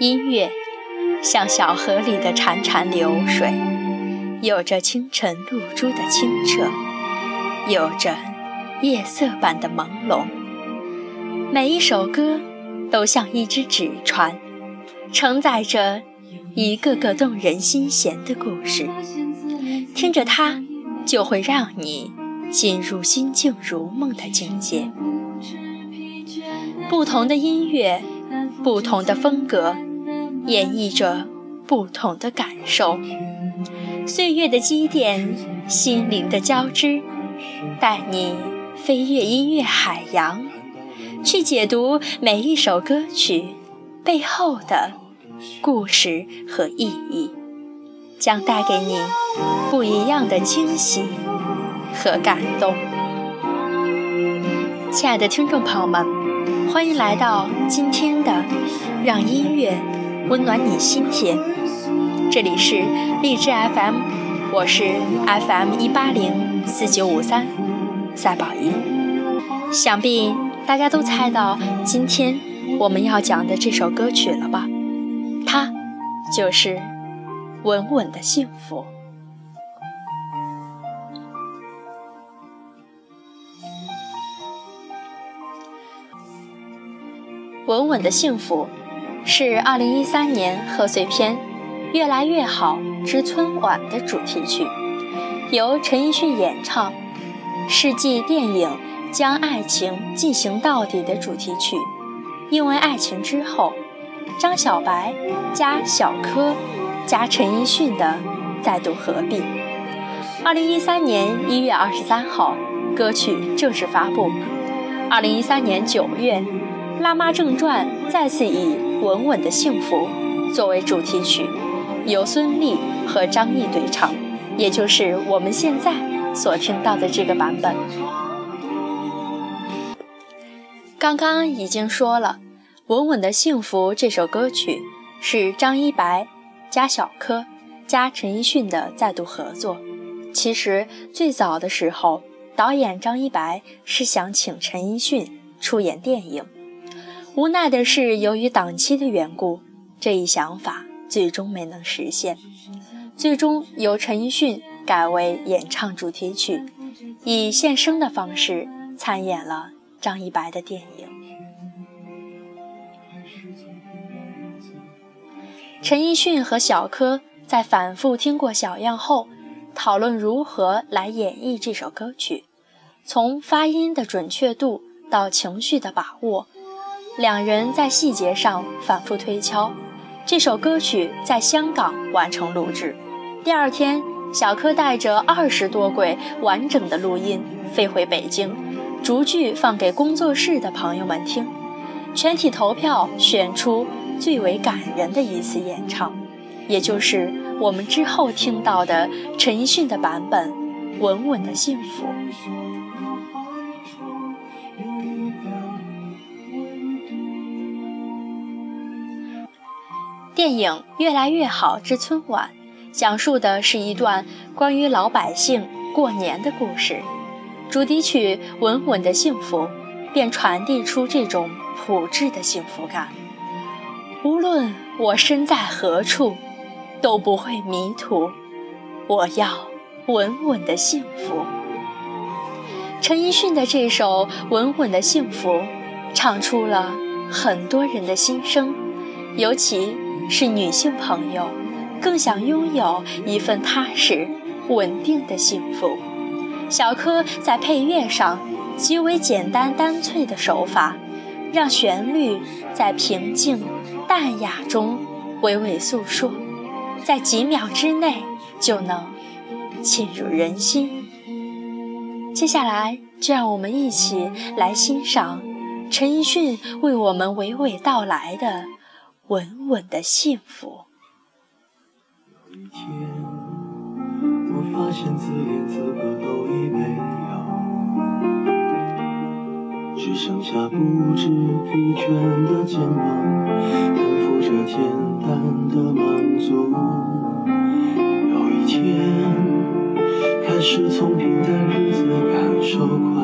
音乐像小河里的潺潺流水，有着清晨露珠的清澈，有着夜色般的朦胧。每一首歌都像一只纸船，承载着一个个动人心弦的故事。听着它，就会让你进入心静如梦的境界。不同的音乐，不同的风格。演绎着不同的感受，岁月的积淀，心灵的交织，带你飞越音乐海洋，去解读每一首歌曲背后的故事和意义，将带给你不一样的惊喜和感动。亲爱的听众朋友们，欢迎来到今天的让音乐。温暖你心田，这里是荔枝 FM，我是 FM 一八零四九五三赛宝仪。想必大家都猜到今天我们要讲的这首歌曲了吧？它就是《稳稳的幸福》。稳稳的幸福。是二零一三年贺岁片《越来越好之春晚》的主题曲，由陈奕迅演唱，是继电影《将爱情进行到底》的主题曲。因为爱情之后，张小白加小柯加陈奕迅的再度合并。二零一三年一月二十三号，歌曲正式发布。二零一三年九月，《辣妈正传》再次以。稳稳的幸福作为主题曲，由孙俪和张译对唱，也就是我们现在所听到的这个版本。刚刚已经说了，《稳稳的幸福》这首歌曲是张一白加小柯加陈奕迅的再度合作。其实最早的时候，导演张一白是想请陈奕迅出演电影。无奈的是，由于档期的缘故，这一想法最终没能实现。最终由陈奕迅改为演唱主题曲，以献声的方式参演了张一白的电影。陈奕迅和小柯在反复听过小样后，讨论如何来演绎这首歌曲，从发音的准确度到情绪的把握。两人在细节上反复推敲，这首歌曲在香港完成录制。第二天，小柯带着二十多轨完整的录音飞回北京，逐句放给工作室的朋友们听。全体投票选出最为感人的一次演唱，也就是我们之后听到的陈奕迅的版本《稳稳的幸福》。电影《越来越好之春晚》讲述的是一段关于老百姓过年的故事，主题曲《稳稳的幸福》便传递出这种朴质的幸福感。无论我身在何处，都不会迷途。我要稳稳的幸福。陈奕迅的这首《稳稳的幸福》，唱出了很多人的心声，尤其。是女性朋友，更想拥有一份踏实、稳定的幸福。小柯在配乐上极为简单单脆的手法，让旋律在平静淡雅中娓娓诉说，在几秒之内就能沁入人心。接下来，就让我们一起来欣赏陈奕迅为我们娓娓道来的。稳稳的幸福。有一天，我发现自怜资格都已没有，只剩下不知疲倦的肩膀，担负着简单的满足。有一天，开始从平淡日子感受快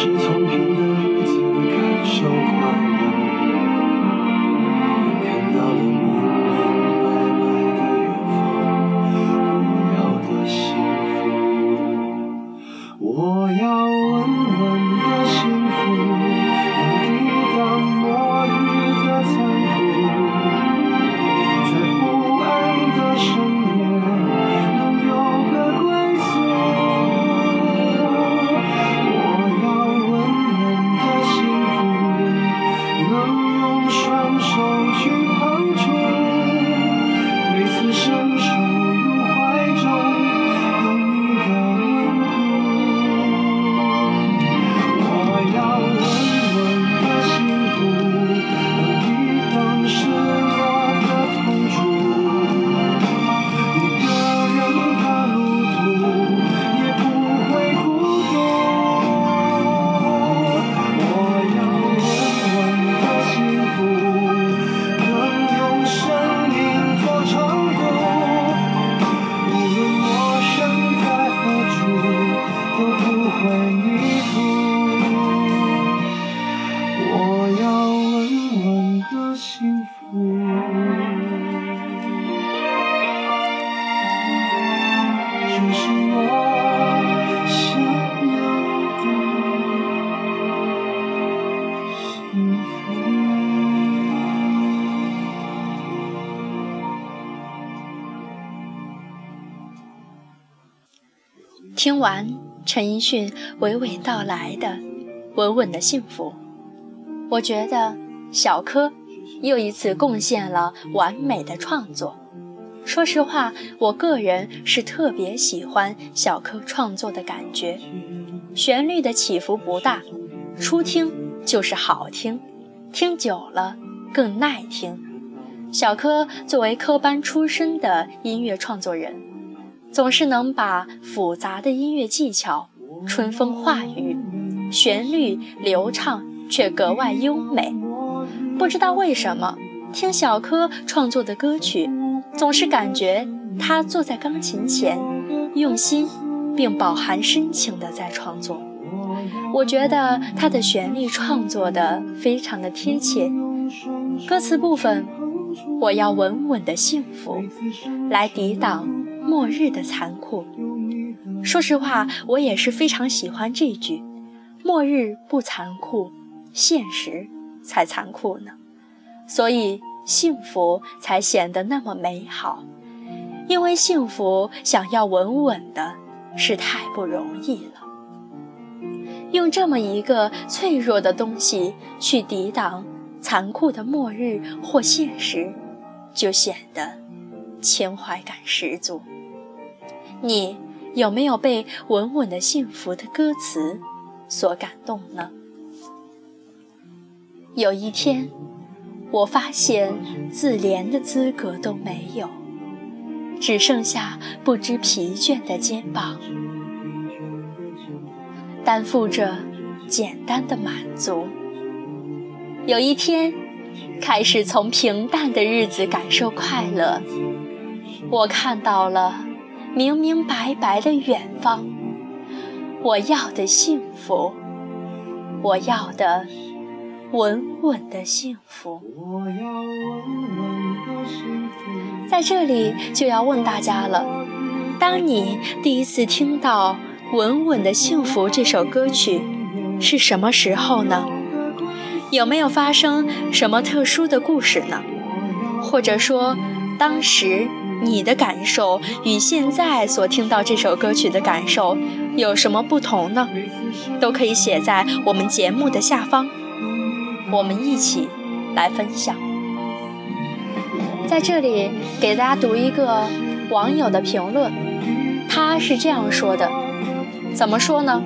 是从平淡听完陈奕迅娓娓道来的《稳稳的幸福》，我觉得小柯又一次贡献了完美的创作。说实话，我个人是特别喜欢小柯创作的感觉，旋律的起伏不大，初听就是好听，听久了更耐听。小柯作为科班出身的音乐创作人。总是能把复杂的音乐技巧、春风化雨、旋律流畅却格外优美。不知道为什么，听小柯创作的歌曲，总是感觉他坐在钢琴前，用心并饱含深情地在创作。我觉得他的旋律创作的非常的贴切，歌词部分，我要稳稳的幸福，来抵挡。末日的残酷。说实话，我也是非常喜欢这句：“末日不残酷，现实才残酷呢。”所以幸福才显得那么美好。因为幸福想要稳稳的，是太不容易了。用这么一个脆弱的东西去抵挡残酷的末日或现实，就显得情怀感十足。你有没有被《稳稳的幸福》的歌词所感动呢？有一天，我发现自怜的资格都没有，只剩下不知疲倦的肩膀，担负着简单的满足。有一天，开始从平淡的日子感受快乐，我看到了。明明白白的远方，我要的幸福，我要的稳稳的幸福。在这里就要问大家了：当你第一次听到《稳稳的幸福》这首歌曲，是什么时候呢？有没有发生什么特殊的故事呢？或者说，当时你的感受与现在所听到这首歌曲的感受有什么不同呢？都可以写在我们节目的下方，我们一起来分享。在这里给大家读一个网友的评论，他是这样说的：怎么说呢？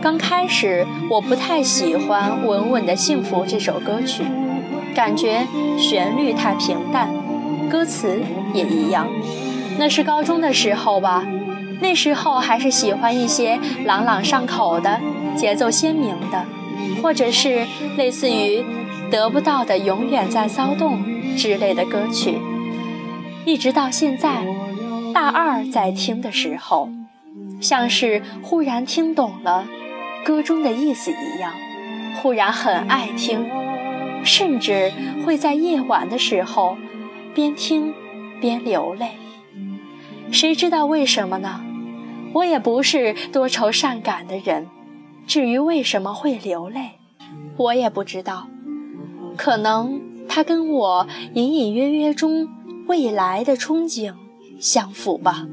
刚开始我不太喜欢《稳稳的幸福》这首歌曲，感觉旋律太平淡，歌词也一样。那是高中的时候吧，那时候还是喜欢一些朗朗上口的、节奏鲜明的，或者是类似于“得不到的永远在骚动”之类的歌曲。一直到现在，大二在听的时候，像是忽然听懂了。歌中的意思一样，忽然很爱听，甚至会在夜晚的时候边听边流泪。谁知道为什么呢？我也不是多愁善感的人，至于为什么会流泪，我也不知道。可能它跟我隐隐约约中未来的憧憬相符吧。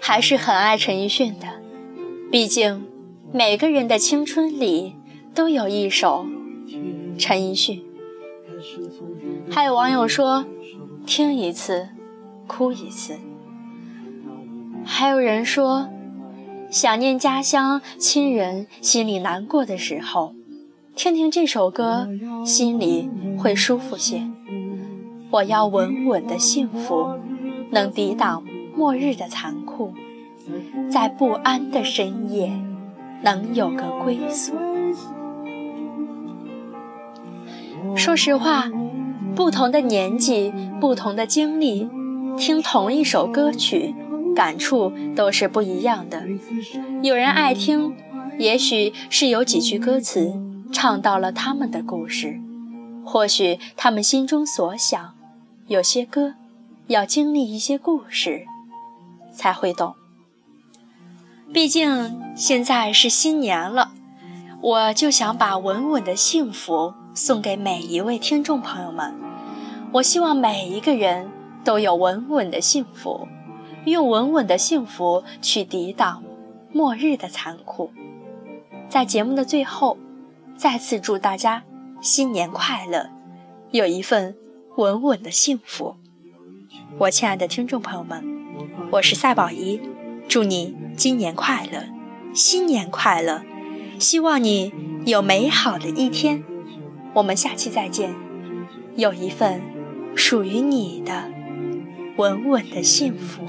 还是很爱陈奕迅的，毕竟。每个人的青春里都有一首陈奕迅。还有网友说，听一次哭一次。还有人说，想念家乡亲人，心里难过的时候，听听这首歌，心里会舒服些。我要稳稳的幸福，能抵挡末日的残酷，在不安的深夜。能有个归宿。说实话，不同的年纪、不同的经历，听同一首歌曲，感触都是不一样的。有人爱听，也许是有几句歌词唱到了他们的故事，或许他们心中所想。有些歌，要经历一些故事，才会懂。毕竟现在是新年了，我就想把稳稳的幸福送给每一位听众朋友们。我希望每一个人都有稳稳的幸福，用稳稳的幸福去抵挡末日的残酷。在节目的最后，再次祝大家新年快乐，有一份稳稳的幸福。我亲爱的听众朋友们，我是赛宝仪。祝你今年快乐，新年快乐！希望你有美好的一天。我们下期再见，有一份属于你的稳稳的幸福。